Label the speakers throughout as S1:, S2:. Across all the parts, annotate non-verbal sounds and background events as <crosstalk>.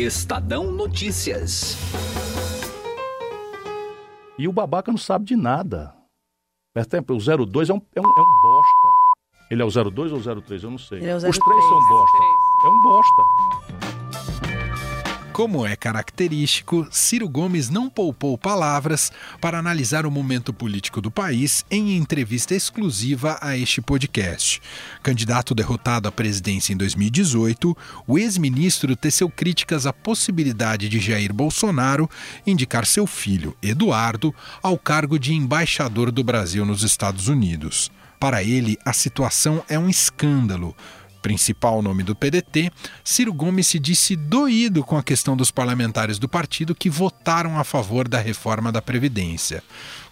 S1: Estadão Notícias.
S2: E o babaca não sabe de nada. Presta atenção, o 02 é um, é, um, é um bosta. Ele é o 02 ou o 03? Eu não sei.
S3: É o
S2: Os
S3: 03.
S2: três são bosta. É um bosta.
S4: Como é característico, Ciro Gomes não poupou palavras para analisar o momento político do país em entrevista exclusiva a este podcast. Candidato derrotado à presidência em 2018, o ex-ministro teceu críticas à possibilidade de Jair Bolsonaro indicar seu filho, Eduardo, ao cargo de embaixador do Brasil nos Estados Unidos. Para ele, a situação é um escândalo principal nome do PDT, Ciro Gomes se disse doído com a questão dos parlamentares do partido que votaram a favor da reforma da Previdência.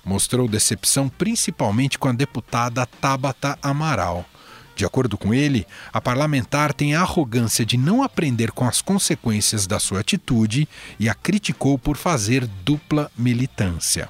S4: Mostrou decepção principalmente com a deputada Tabata Amaral. De acordo com ele, a parlamentar tem a arrogância de não aprender com as consequências da sua atitude e a criticou por fazer dupla militância.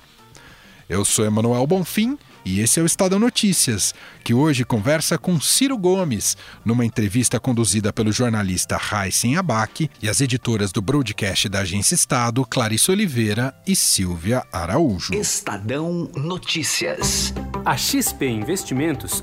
S4: Eu sou Emanuel Bonfim e esse é o Estadão Notícias, que hoje conversa com Ciro Gomes, numa entrevista conduzida pelo jornalista Raíssen Abac e as editoras do broadcast da Agência Estado, Clarice Oliveira e Silvia Araújo.
S1: Estadão Notícias.
S5: A XP Investimentos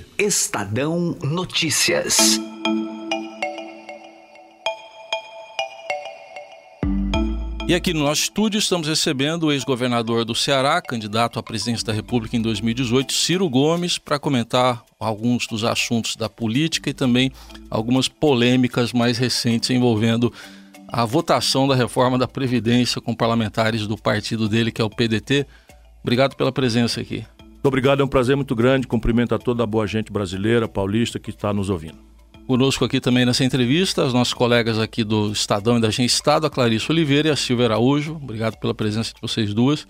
S1: Estadão Notícias.
S6: E aqui no nosso estúdio estamos recebendo o ex-governador do Ceará, candidato à presidência da República em 2018, Ciro Gomes, para comentar alguns dos assuntos da política e também algumas polêmicas mais recentes envolvendo a votação da reforma da Previdência com parlamentares do partido dele, que é o PDT. Obrigado pela presença aqui.
S2: Muito obrigado, é um prazer muito grande. Cumprimento a toda a boa gente brasileira, paulista que está nos ouvindo.
S6: Conosco aqui também nessa entrevista, os nossos colegas aqui do Estadão e da Agência Estado, a Clarice Oliveira e a Silvia Araújo. Obrigado pela presença de vocês duas.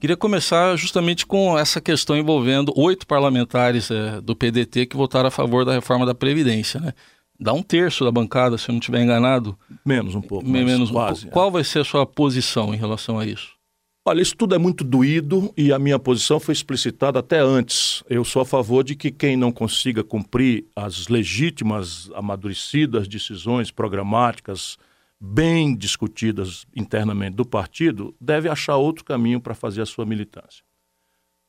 S6: Queria começar justamente com essa questão envolvendo oito parlamentares é, do PDT que votaram a favor da reforma da Previdência. Né? Dá um terço da bancada, se eu não estiver enganado.
S2: Menos um pouco,
S6: menos um pouco. Qual vai ser a sua posição em relação a isso?
S2: Olha, isso tudo é muito doído e a minha posição foi explicitada até antes. Eu sou a favor de que quem não consiga cumprir as legítimas, amadurecidas decisões programáticas bem discutidas internamente do partido deve achar outro caminho para fazer a sua militância.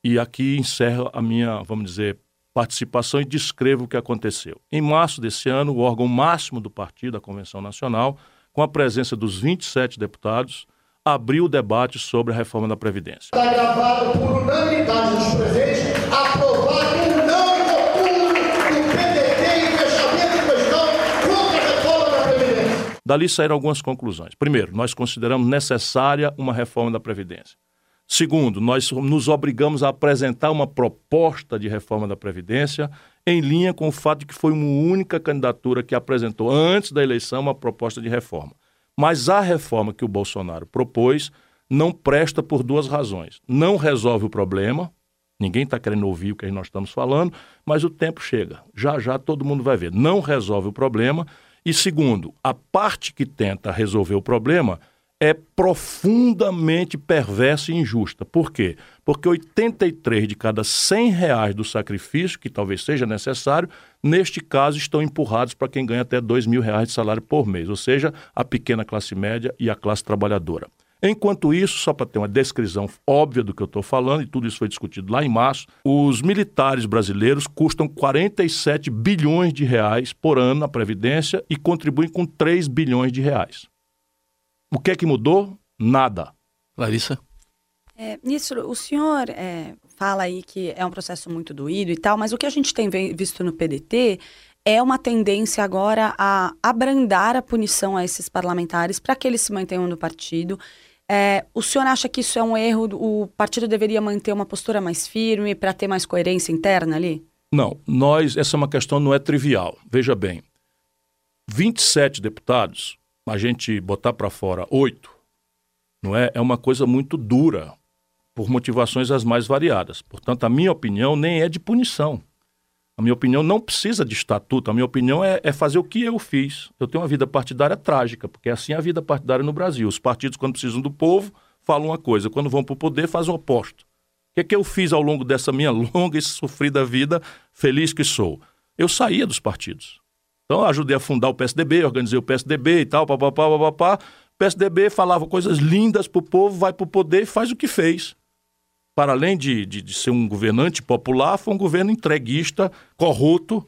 S2: E aqui encerro a minha, vamos dizer, participação e descrevo o que aconteceu. Em março desse ano, o órgão máximo do partido, a Convenção Nacional, com a presença dos 27 deputados, abriu o debate sobre a reforma da Previdência.
S7: Está gravado por unanimidade dos presentes, aprovado unânime do PDT em fechamento de questão contra a reforma da Previdência.
S2: Dali saíram algumas conclusões. Primeiro, nós consideramos necessária uma reforma da Previdência. Segundo, nós nos obrigamos a apresentar uma proposta de reforma da Previdência em linha com o fato de que foi uma única candidatura que apresentou antes da eleição uma proposta de reforma. Mas a reforma que o Bolsonaro propôs não presta por duas razões. Não resolve o problema, ninguém está querendo ouvir o que nós estamos falando, mas o tempo chega. Já já todo mundo vai ver. Não resolve o problema. E segundo, a parte que tenta resolver o problema é profundamente perversa e injusta. Por quê? Porque 83 de cada 100 reais do sacrifício, que talvez seja necessário, neste caso estão empurrados para quem ganha até 2 mil reais de salário por mês, ou seja, a pequena classe média e a classe trabalhadora. Enquanto isso, só para ter uma descrição óbvia do que eu estou falando, e tudo isso foi discutido lá em março, os militares brasileiros custam 47 bilhões de reais por ano na Previdência e contribuem com 3 bilhões de reais. O que é que mudou? Nada.
S6: Larissa?
S3: É, ministro, o senhor é, fala aí que é um processo muito doído e tal, mas o que a gente tem visto no PDT é uma tendência agora a abrandar a punição a esses parlamentares para que eles se mantenham no partido. É, o senhor acha que isso é um erro? O partido deveria manter uma postura mais firme para ter mais coerência interna ali?
S2: Não, nós, essa é uma questão não é trivial. Veja bem, 27 deputados a gente botar para fora oito, não é? É uma coisa muito dura, por motivações as mais variadas. Portanto, a minha opinião nem é de punição. A minha opinião não precisa de estatuto. A minha opinião é, é fazer o que eu fiz. Eu tenho uma vida partidária trágica, porque é assim a vida partidária no Brasil. Os partidos, quando precisam do povo, falam uma coisa. Quando vão para o poder, fazem o oposto. O que é que eu fiz ao longo dessa minha <laughs> longa e sofrida vida, feliz que sou? Eu saía dos partidos. Então, ajudei a fundar o PSDB, organizei o PSDB e tal, papapá, papapá. PSDB falava coisas lindas para o povo, vai para o poder e faz o que fez para além de, de, de, ser um governante popular, foi um governo entreguista, corrupto,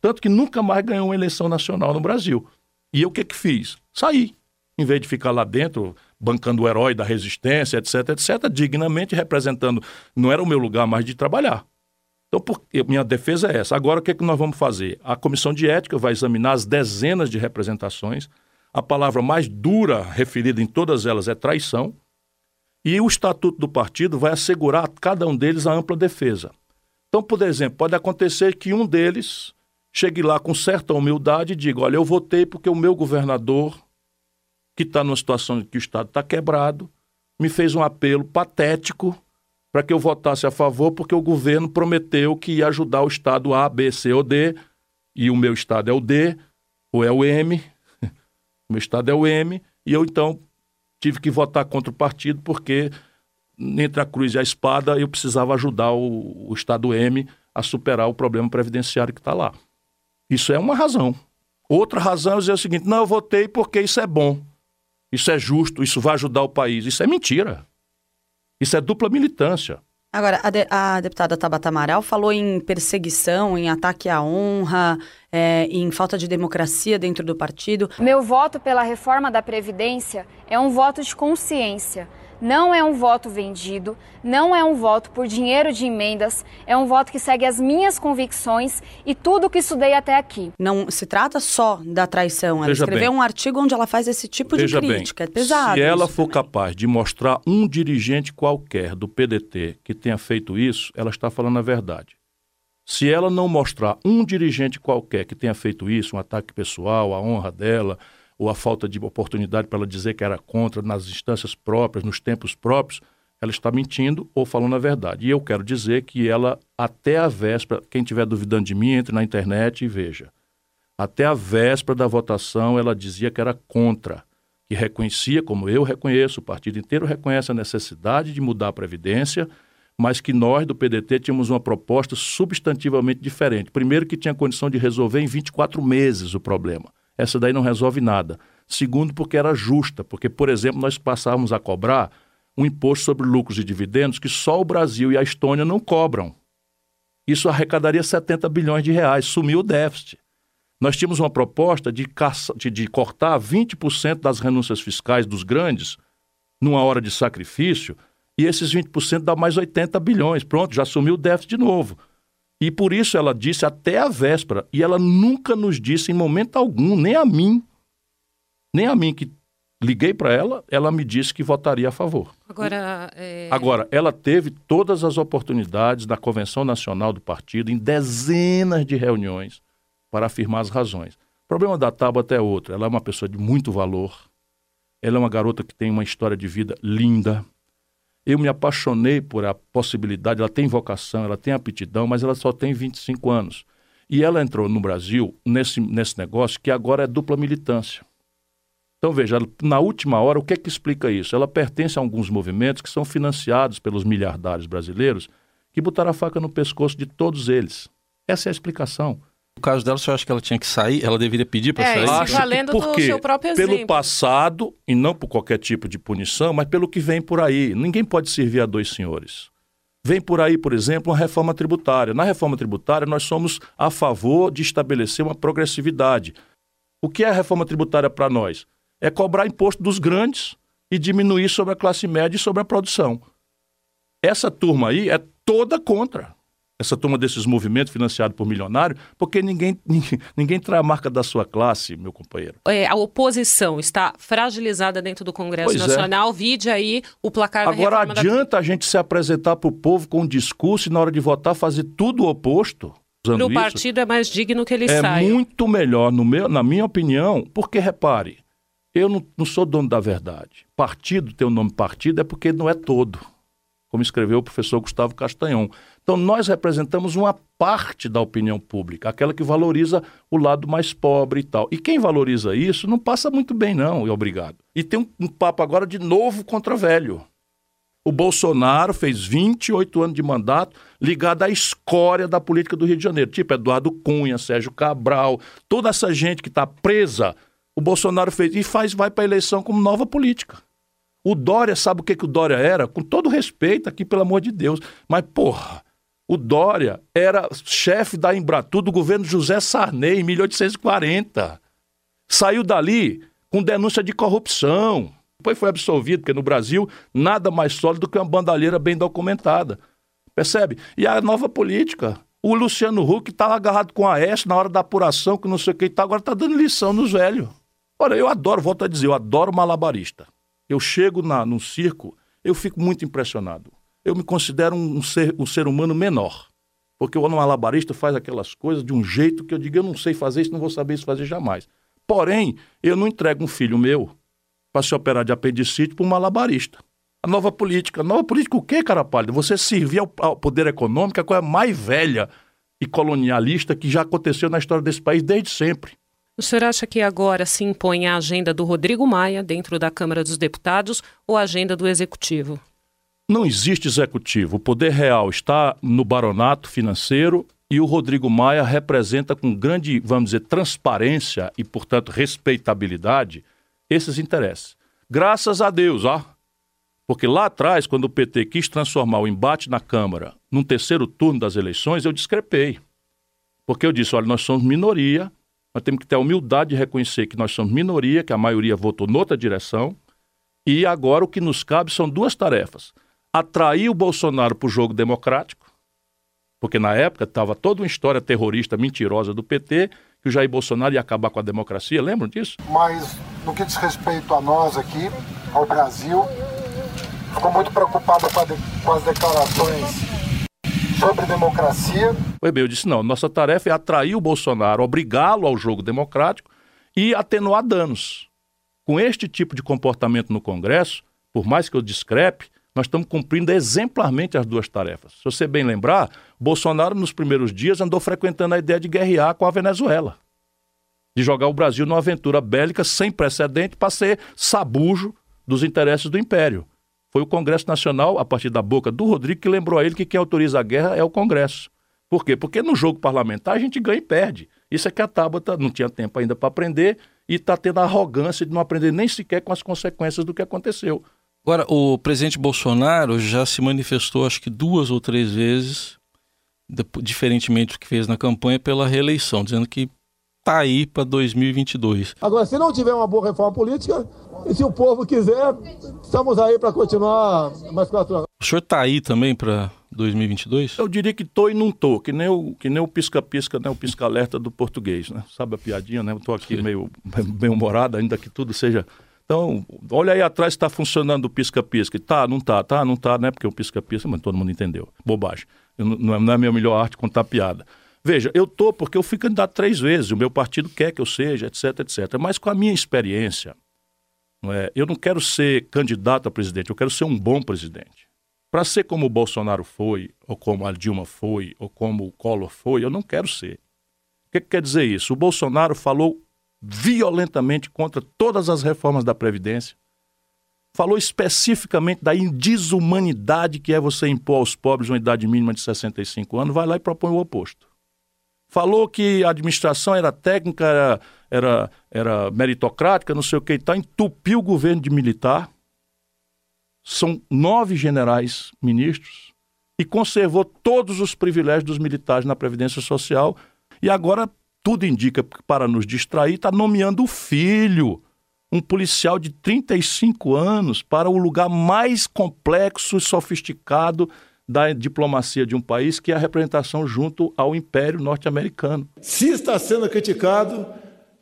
S2: tanto que nunca mais ganhou uma eleição nacional no Brasil. E eu o que que fiz? Saí. Em vez de ficar lá dentro, bancando o herói da resistência, etc, etc, dignamente representando. Não era o meu lugar mais de trabalhar. Então, por, minha defesa é essa. Agora, o que, que nós vamos fazer? A comissão de ética vai examinar as dezenas de representações. A palavra mais dura referida em todas elas é traição. E o estatuto do partido vai assegurar a cada um deles a ampla defesa. Então, por exemplo, pode acontecer que um deles chegue lá com certa humildade e diga: Olha, eu votei porque o meu governador, que está numa situação em que o Estado está quebrado, me fez um apelo patético para que eu votasse a favor, porque o governo prometeu que ia ajudar o Estado A, B, C ou D, e o meu Estado é o D, ou é o M, <laughs> o meu Estado é o M, e eu então tive que votar contra o partido porque entre a cruz e a espada eu precisava ajudar o, o Estado M a superar o problema previdenciário que está lá. Isso é uma razão. Outra razão é dizer o seguinte: não, eu votei porque isso é bom, isso é justo, isso vai ajudar o país. Isso é mentira. Isso é dupla militância.
S3: Agora, a, de, a, deputada Tabata Amaral falou em perseguição, em ataque à honra, é, em falta de democracia dentro do partido.
S8: Meu voto pela reforma da Previdência é um voto de consciência não é um voto vendido, não é um voto por dinheiro de emendas, é um voto que segue as minhas convicções e tudo que estudei até aqui.
S3: Não se trata só da traição. Ela Veja escreveu bem. um artigo onde ela faz esse tipo Veja de crítica. Bem, é pesado.
S2: Se ela for também. capaz de mostrar um dirigente qualquer do PDT que tenha feito isso, ela está falando a verdade. Se ela não mostrar um dirigente qualquer que tenha feito isso, um ataque pessoal, a honra dela, ou a falta de oportunidade para ela dizer que era contra nas instâncias próprias, nos tempos próprios, ela está mentindo ou falando a verdade. E eu quero dizer que ela, até a véspera, quem estiver duvidando de mim, entre na internet e veja. Até a véspera da votação, ela dizia que era contra, que reconhecia, como eu reconheço, o partido inteiro reconhece a necessidade de mudar a Previdência, mas que nós do PDT tínhamos uma proposta substantivamente diferente. Primeiro, que tinha condição de resolver em 24 meses o problema essa daí não resolve nada. Segundo, porque era justa, porque, por exemplo, nós passávamos a cobrar um imposto sobre lucros e dividendos que só o Brasil e a Estônia não cobram. Isso arrecadaria 70 bilhões de reais, sumiu o déficit. Nós tínhamos uma proposta de, caça, de, de cortar 20% das renúncias fiscais dos grandes numa hora de sacrifício, e esses 20% dá mais 80 bilhões. Pronto, já sumiu o déficit de novo. E por isso ela disse até a véspera, e ela nunca nos disse em momento algum, nem a mim, nem a mim que liguei para ela, ela me disse que votaria a favor.
S9: Agora, é...
S2: Agora, ela teve todas as oportunidades da Convenção Nacional do Partido, em dezenas de reuniões, para afirmar as razões. O problema da Tabata é outro. Ela é uma pessoa de muito valor. Ela é uma garota que tem uma história de vida linda. Eu me apaixonei por a possibilidade, ela tem vocação, ela tem aptidão, mas ela só tem 25 anos. E ela entrou no Brasil nesse, nesse negócio que agora é dupla militância. Então, veja, na última hora, o que é que explica isso? Ela pertence a alguns movimentos que são financiados pelos miliardários brasileiros que botaram a faca no pescoço de todos eles. Essa é a explicação.
S6: No caso dela, você acha que ela tinha que sair? Ela deveria pedir para é, sair?
S9: Acho valendo
S2: do
S9: seu próprio exemplo.
S2: Pelo passado, e não por qualquer tipo de punição, mas pelo que vem por aí. Ninguém pode servir a dois senhores. Vem por aí, por exemplo, uma reforma tributária. Na reforma tributária, nós somos a favor de estabelecer uma progressividade. O que é a reforma tributária para nós? É cobrar imposto dos grandes e diminuir sobre a classe média e sobre a produção. Essa turma aí é toda contra essa turma desses movimentos financiados por milionário, porque ninguém, <laughs> ninguém, ninguém traz a marca da sua classe, meu companheiro.
S9: É, a oposição está fragilizada dentro do Congresso pois é. Nacional. É. Vide aí o placar
S2: Agora, adianta
S9: da...
S2: a gente se apresentar para o povo com um discurso e, na hora de votar, fazer tudo o oposto?
S9: Para o partido é mais digno que ele
S2: é
S9: saia.
S2: É muito melhor, no meu, na minha opinião, porque, repare, Eu não, não sou dono da verdade. Partido, ter o nome partido, é porque não é todo, como escreveu o professor Gustavo Castanhon. Então, nós representamos uma parte da opinião pública, aquela que valoriza o lado mais pobre e tal. E quem valoriza isso não passa muito bem, não, e obrigado. E tem um, um papo agora de novo contra velho. O Bolsonaro fez 28 anos de mandato ligado à escória da política do Rio de Janeiro, tipo Eduardo Cunha, Sérgio Cabral, toda essa gente que está presa, o Bolsonaro fez e faz vai para a eleição como nova política. O Dória, sabe o que, que o Dória era? Com todo respeito aqui, pelo amor de Deus, mas porra, o Dória era chefe da Embratur do governo José Sarney em 1840. Saiu dali com denúncia de corrupção depois foi absolvido, porque no Brasil nada mais sólido do que uma bandalheira bem documentada. Percebe? E a nova política. O Luciano Huck estava agarrado com a S na hora da apuração, que não sei o que, tá, agora está dando lição nos velhos. Olha, eu adoro, volto a dizer, eu adoro malabarista. Eu chego na, circo, eu fico muito impressionado. Eu me considero um, ser, um ser humano menor. Porque o malabarista faz aquelas coisas de um jeito que eu digo, eu não sei fazer isso, não vou saber isso fazer jamais. Porém, eu não entrego um filho meu para se operar de apendicite para um malabarista. A nova política. A nova política o quê, cara pálido? Você servir ao, ao poder econômico, a coisa mais velha e colonialista que já aconteceu na história desse país desde sempre.
S9: O senhor acha que agora se impõe a agenda do Rodrigo Maia dentro da Câmara dos Deputados ou a agenda do Executivo?
S2: Não existe executivo. O poder real está no baronato financeiro e o Rodrigo Maia representa com grande, vamos dizer, transparência e, portanto, respeitabilidade esses interesses. Graças a Deus, ó. Porque lá atrás, quando o PT quis transformar o embate na Câmara num terceiro turno das eleições, eu discrepei. Porque eu disse: olha, nós somos minoria, nós temos que ter a humildade de reconhecer que nós somos minoria, que a maioria votou noutra direção, e agora o que nos cabe são duas tarefas: atrair o Bolsonaro para o jogo democrático, porque na época estava toda uma história terrorista mentirosa do PT que o Jair Bolsonaro ia acabar com a democracia, lembram disso?
S10: Mas no que diz respeito a nós aqui, ao Brasil, ficou muito preocupado com, de, com as declarações sobre democracia.
S2: Pois bem, eu disse não, nossa tarefa é atrair o Bolsonaro, obrigá-lo ao jogo democrático e atenuar danos. Com este tipo de comportamento no Congresso, por mais que eu discrepe, nós estamos cumprindo exemplarmente as duas tarefas. Se você bem lembrar, Bolsonaro, nos primeiros dias, andou frequentando a ideia de guerrear com a Venezuela. De jogar o Brasil numa aventura bélica sem precedente para ser sabujo dos interesses do Império. Foi o Congresso Nacional, a partir da boca do Rodrigo, que lembrou a ele que quem autoriza a guerra é o Congresso. Por quê? Porque no jogo parlamentar a gente ganha e perde. Isso é que a Tabata não tinha tempo ainda para aprender e está tendo a arrogância de não aprender nem sequer com as consequências do que aconteceu.
S6: Agora, o presidente Bolsonaro já se manifestou, acho que duas ou três vezes, diferentemente do que fez na campanha, pela reeleição, dizendo que está aí para 2022.
S10: Agora, se não tiver uma boa reforma política, e se o povo quiser, estamos aí para continuar mais quatro anos.
S6: O senhor está aí também para 2022?
S2: Eu diria que tô e não tô, que nem o que nem o pisca-pisca, né, o pisca-alerta do português, né? Sabe a piadinha, né? Eu tô aqui meio <laughs> bem humorado, ainda que tudo seja então, olha aí atrás se está funcionando o pisca-pisca. Tá, não tá, tá, não tá, né? Porque o pisca-pisca, mas todo mundo entendeu. Bobagem. Eu, não, é, não é a minha melhor arte contar piada. Veja, eu tô porque eu fui candidato três vezes, o meu partido quer que eu seja, etc, etc. Mas com a minha experiência, não é, eu não quero ser candidato a presidente, eu quero ser um bom presidente. Para ser como o Bolsonaro foi, ou como a Dilma foi, ou como o Collor foi, eu não quero ser. O que, que quer dizer isso? O Bolsonaro falou violentamente contra todas as reformas da Previdência. Falou especificamente da desumanidade que é você impor aos pobres uma idade mínima de 65 anos, vai lá e propõe o oposto. Falou que a administração era técnica, era, era, era meritocrática, não sei o que e tal, entupiu o governo de militar. São nove generais ministros e conservou todos os privilégios dos militares na Previdência Social e agora tudo indica para nos distrair, está nomeando o filho, um policial de 35 anos, para o lugar mais complexo e sofisticado da diplomacia de um país, que é a representação junto ao Império Norte-Americano.
S11: Se está sendo criticado,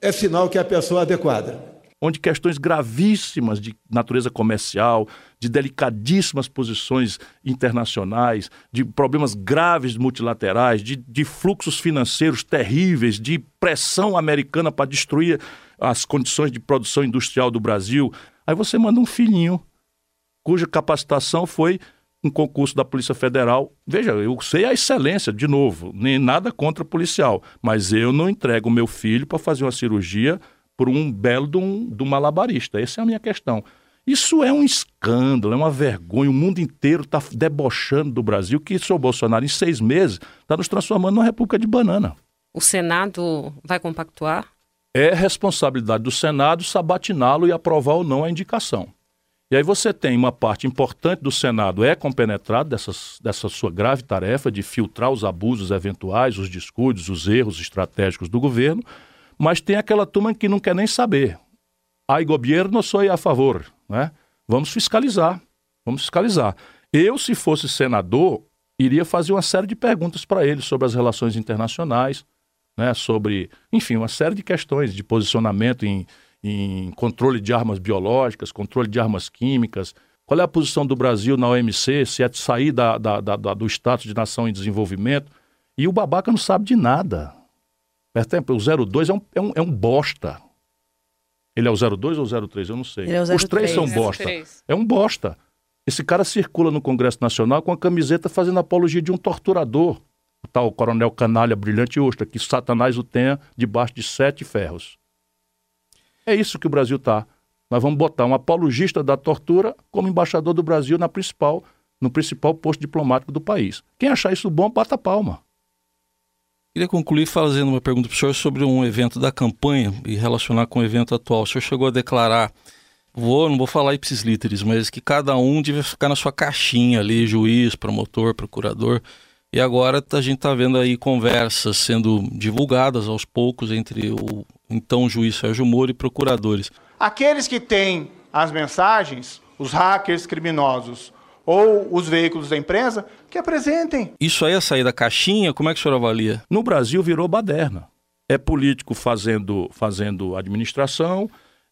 S11: é sinal que é a pessoa adequada
S2: onde questões gravíssimas de natureza comercial, de delicadíssimas posições internacionais, de problemas graves multilaterais, de, de fluxos financeiros terríveis, de pressão americana para destruir as condições de produção industrial do Brasil. Aí você manda um filhinho cuja capacitação foi um concurso da Polícia Federal. Veja, eu sei a excelência, de novo, nem nada contra policial, mas eu não entrego o meu filho para fazer uma cirurgia por um belo de um, de um malabarista. Essa é a minha questão. Isso é um escândalo, é uma vergonha. O mundo inteiro está debochando do Brasil que o senhor Bolsonaro, em seis meses, está nos transformando numa república de banana.
S9: O Senado vai compactuar?
S2: É responsabilidade do Senado sabatiná-lo e aprovar ou não a indicação. E aí você tem uma parte importante do Senado é compenetrado dessas, dessa sua grave tarefa de filtrar os abusos eventuais, os descuidos, os erros estratégicos do governo, mas tem aquela turma que não quer nem saber. Ai governo, sou a favor. Né? Vamos fiscalizar, vamos fiscalizar. Eu, se fosse senador, iria fazer uma série de perguntas para ele sobre as relações internacionais, né? sobre, enfim, uma série de questões de posicionamento em em controle de armas biológicas, controle de armas químicas. Qual é a posição do Brasil na OMC, se é sair da, da, da, do status de nação em desenvolvimento? E o babaca não sabe de nada. Exemplo, o 02 é um, é, um, é um bosta. Ele é o 02 ou o 03? Eu não sei.
S3: É
S2: Os três são bosta. É um bosta. Esse cara circula no Congresso Nacional com a camiseta fazendo apologia de um torturador, o tal coronel canalha brilhante ostra, que Satanás o tenha debaixo de sete ferros. É isso que o Brasil está. Nós vamos botar um apologista da tortura como embaixador do Brasil na principal, no principal posto diplomático do país. Quem achar isso bom, bata palma.
S6: Queria concluir fazendo uma pergunta para o senhor sobre um evento da campanha e relacionar com o evento atual. O senhor chegou a declarar, vou, não vou falar ipsis literis, mas que cada um devia ficar na sua caixinha ali, juiz, promotor, procurador. E agora a gente está vendo aí conversas sendo divulgadas aos poucos entre o então juiz Sérgio Moro e procuradores.
S12: Aqueles que têm as mensagens, os hackers criminosos ou os veículos da empresa, que apresentem.
S6: Isso aí é sair da caixinha? Como é que o senhor avalia?
S2: No Brasil virou baderna. É político fazendo, fazendo administração,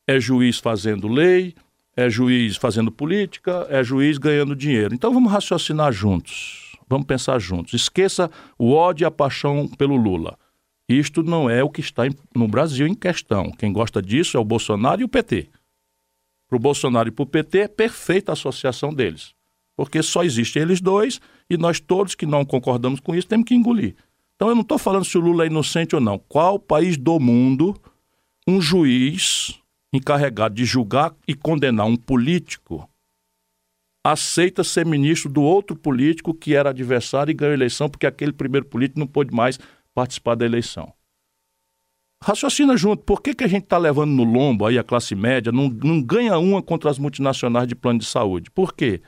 S2: é juiz fazendo lei, é juiz fazendo política, é juiz ganhando dinheiro. Então vamos raciocinar juntos. Vamos pensar juntos. Esqueça o ódio e a paixão pelo Lula. Isto não é o que está no Brasil em questão. Quem gosta disso é o Bolsonaro e o PT. Para o Bolsonaro e para o PT é perfeita a associação deles. Porque só existem eles dois e nós todos que não concordamos com isso temos que engolir. Então eu não estou falando se o Lula é inocente ou não. Qual país do mundo um juiz encarregado de julgar e condenar um político aceita ser ministro do outro político que era adversário e ganhou eleição porque aquele primeiro político não pôde mais participar da eleição. Raciocina junto, por que, que a gente está levando no lombo aí a classe média, não, não ganha uma contra as multinacionais de plano de saúde? Por quê?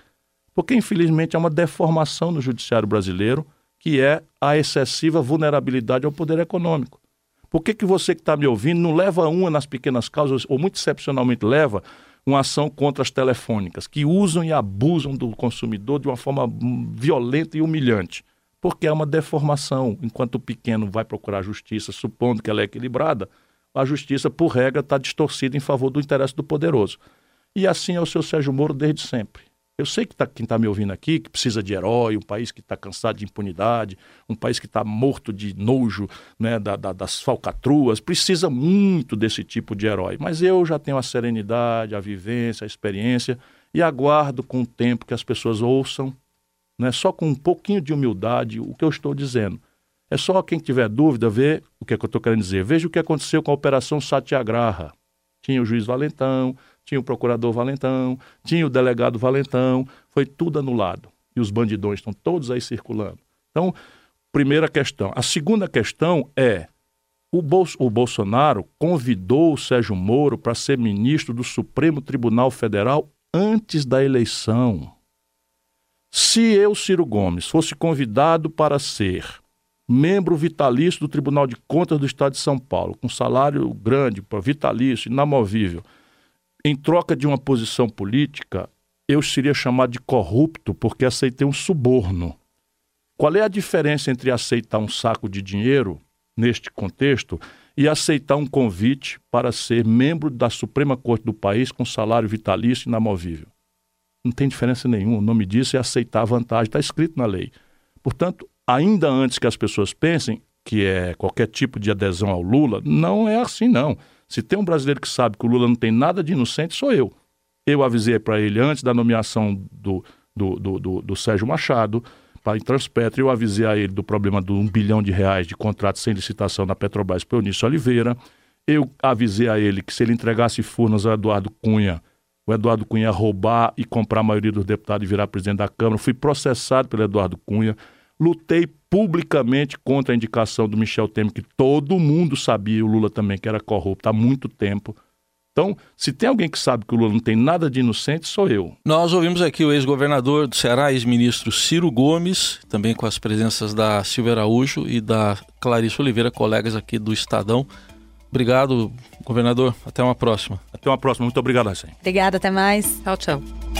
S2: Porque, infelizmente, há uma deformação no judiciário brasileiro, que é a excessiva vulnerabilidade ao poder econômico. Por que, que você que está me ouvindo não leva uma nas pequenas causas, ou muito excepcionalmente leva, uma ação contra as telefônicas, que usam e abusam do consumidor de uma forma violenta e humilhante. Porque é uma deformação. Enquanto o pequeno vai procurar justiça, supondo que ela é equilibrada, a justiça, por regra, está distorcida em favor do interesse do poderoso. E assim é o seu Sérgio Moro desde sempre. Eu sei que tá, quem está me ouvindo aqui, que precisa de herói, um país que está cansado de impunidade, um país que está morto de nojo né, da, da, das falcatruas, precisa muito desse tipo de herói. Mas eu já tenho a serenidade, a vivência, a experiência e aguardo com o tempo que as pessoas ouçam, né, só com um pouquinho de humildade, o que eu estou dizendo. É só quem tiver dúvida ver o que, é que eu estou querendo dizer. Veja o que aconteceu com a Operação Satyagraha. Tinha o juiz Valentão, tinha o procurador Valentão, tinha o delegado Valentão, foi tudo anulado. E os bandidões estão todos aí circulando. Então, primeira questão. A segunda questão é: o, Bol o Bolsonaro convidou o Sérgio Moro para ser ministro do Supremo Tribunal Federal antes da eleição. Se eu, Ciro Gomes, fosse convidado para ser membro vitalício do Tribunal de Contas do Estado de São Paulo, com salário grande, vitalício, inamovível, em troca de uma posição política, eu seria chamado de corrupto porque aceitei um suborno. Qual é a diferença entre aceitar um saco de dinheiro, neste contexto, e aceitar um convite para ser membro da Suprema Corte do país com salário vitalício inamovível? Não tem diferença nenhuma. O nome disso é aceitar a vantagem, está escrito na lei. Portanto, ainda antes que as pessoas pensem que é qualquer tipo de adesão ao Lula, não é assim, não. Se tem um brasileiro que sabe que o Lula não tem nada de inocente, sou eu. Eu avisei para ele antes da nomeação do, do, do, do, do Sérgio Machado para a eu avisei a ele do problema do um bilhão de reais de contrato sem licitação da Petrobras para Eunício Oliveira. Eu avisei a ele que se ele entregasse Furnas ao Eduardo Cunha, o Eduardo Cunha roubar e comprar a maioria dos deputados e virar presidente da Câmara. Fui processado pelo Eduardo Cunha. Lutei publicamente contra a indicação do Michel Temer, que todo mundo sabia, o Lula também, que era corrupto há muito tempo. Então, se tem alguém que sabe que o Lula não tem nada de inocente, sou eu.
S6: Nós ouvimos aqui o ex-governador do Ceará, ex-ministro Ciro Gomes, também com as presenças da Silvia Araújo e da Clarice Oliveira, colegas aqui do Estadão. Obrigado, governador. Até uma próxima.
S2: Até uma próxima. Muito obrigado, Raicen.
S3: Obrigada, até mais.
S9: Tchau, tchau.